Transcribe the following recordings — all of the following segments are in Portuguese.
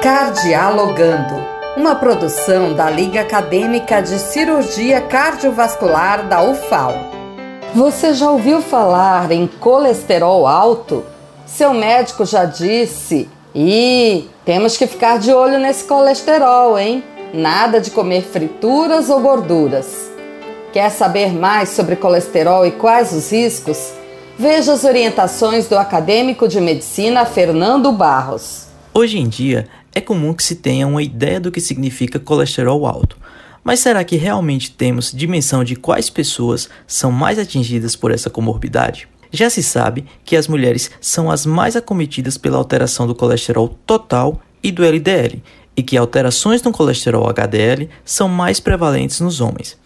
Cardialogando, uma produção da Liga Acadêmica de Cirurgia Cardiovascular da UFAL. Você já ouviu falar em colesterol alto? Seu médico já disse. E temos que ficar de olho nesse colesterol, hein? Nada de comer frituras ou gorduras. Quer saber mais sobre colesterol e quais os riscos? Veja as orientações do acadêmico de medicina Fernando Barros. Hoje em dia, é comum que se tenha uma ideia do que significa colesterol alto. Mas será que realmente temos dimensão de quais pessoas são mais atingidas por essa comorbidade? Já se sabe que as mulheres são as mais acometidas pela alteração do colesterol total e do LDL, e que alterações no colesterol HDL são mais prevalentes nos homens.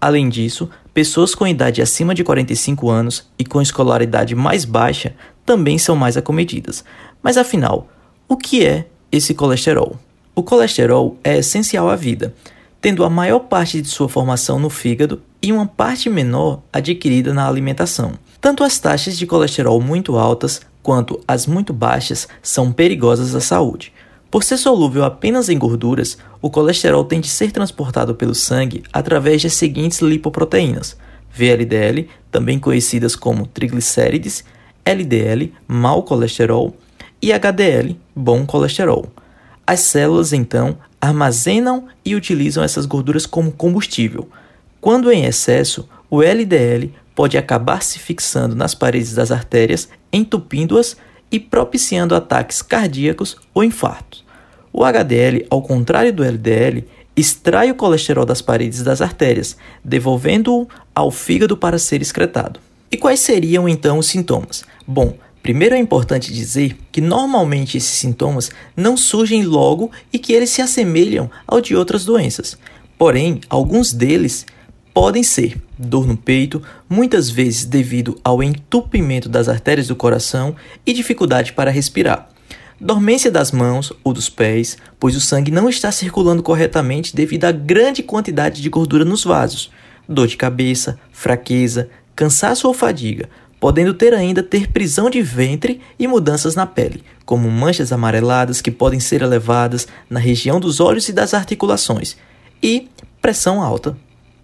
Além disso, pessoas com idade acima de 45 anos e com escolaridade mais baixa também são mais acometidas. Mas afinal, o que é esse colesterol. O colesterol é essencial à vida, tendo a maior parte de sua formação no fígado e uma parte menor adquirida na alimentação. Tanto as taxas de colesterol muito altas quanto as muito baixas são perigosas à saúde. Por ser solúvel apenas em gorduras, o colesterol tem de ser transportado pelo sangue através das seguintes lipoproteínas: VLDL, também conhecidas como triglicérides, LDL, mau colesterol, e HDL, bom colesterol. As células, então, armazenam e utilizam essas gorduras como combustível. Quando em excesso, o LDL pode acabar se fixando nas paredes das artérias, entupindo-as e propiciando ataques cardíacos ou infartos. O HDL, ao contrário do LDL, extrai o colesterol das paredes das artérias, devolvendo-o ao fígado para ser excretado. E quais seriam então os sintomas? Bom, Primeiro é importante dizer que normalmente esses sintomas não surgem logo e que eles se assemelham ao de outras doenças. Porém, alguns deles podem ser dor no peito, muitas vezes devido ao entupimento das artérias do coração e dificuldade para respirar. Dormência das mãos ou dos pés, pois o sangue não está circulando corretamente devido à grande quantidade de gordura nos vasos. Dor de cabeça, fraqueza, cansaço ou fadiga, podendo ter ainda ter prisão de ventre e mudanças na pele, como manchas amareladas que podem ser elevadas na região dos olhos e das articulações, e pressão alta.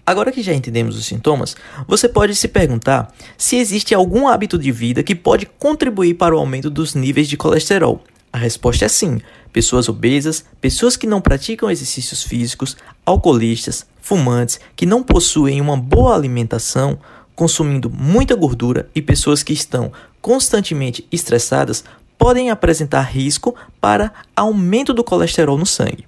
Agora que já entendemos os sintomas, você pode se perguntar se existe algum hábito de vida que pode contribuir para o aumento dos níveis de colesterol. A resposta é sim. Pessoas obesas, pessoas que não praticam exercícios físicos, alcoolistas, fumantes, que não possuem uma boa alimentação, consumindo muita gordura e pessoas que estão constantemente estressadas podem apresentar risco para aumento do colesterol no sangue.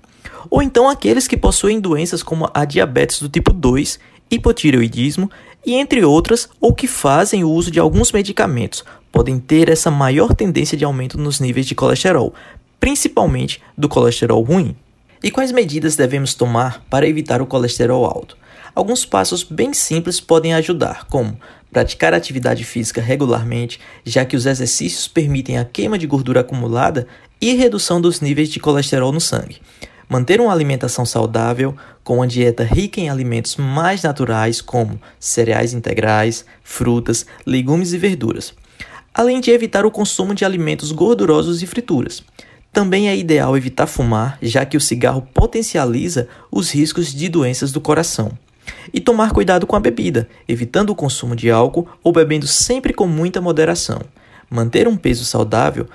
Ou então aqueles que possuem doenças como a diabetes do tipo 2, hipotireoidismo e entre outras, ou que fazem o uso de alguns medicamentos, podem ter essa maior tendência de aumento nos níveis de colesterol, principalmente do colesterol ruim. E quais medidas devemos tomar para evitar o colesterol alto? Alguns passos bem simples podem ajudar, como praticar atividade física regularmente, já que os exercícios permitem a queima de gordura acumulada e redução dos níveis de colesterol no sangue. Manter uma alimentação saudável, com uma dieta rica em alimentos mais naturais, como cereais integrais, frutas, legumes e verduras. Além de evitar o consumo de alimentos gordurosos e frituras. Também é ideal evitar fumar, já que o cigarro potencializa os riscos de doenças do coração. E tomar cuidado com a bebida, evitando o consumo de álcool ou bebendo sempre com muita moderação. Manter um peso saudável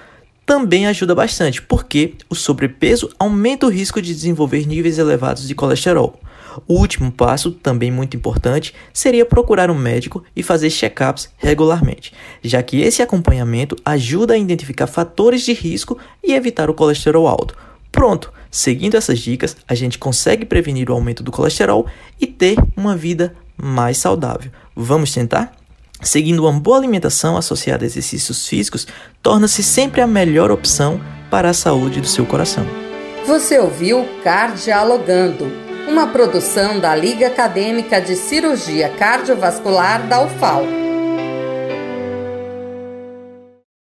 também ajuda bastante, porque o sobrepeso aumenta o risco de desenvolver níveis elevados de colesterol. O último passo, também muito importante, seria procurar um médico e fazer check-ups regularmente, já que esse acompanhamento ajuda a identificar fatores de risco e evitar o colesterol alto. Pronto, seguindo essas dicas, a gente consegue prevenir o aumento do colesterol e ter uma vida mais saudável. Vamos tentar? Seguindo uma boa alimentação associada a exercícios físicos, torna-se sempre a melhor opção para a saúde do seu coração. Você ouviu Cardialogando, uma produção da Liga Acadêmica de Cirurgia Cardiovascular da UFAL.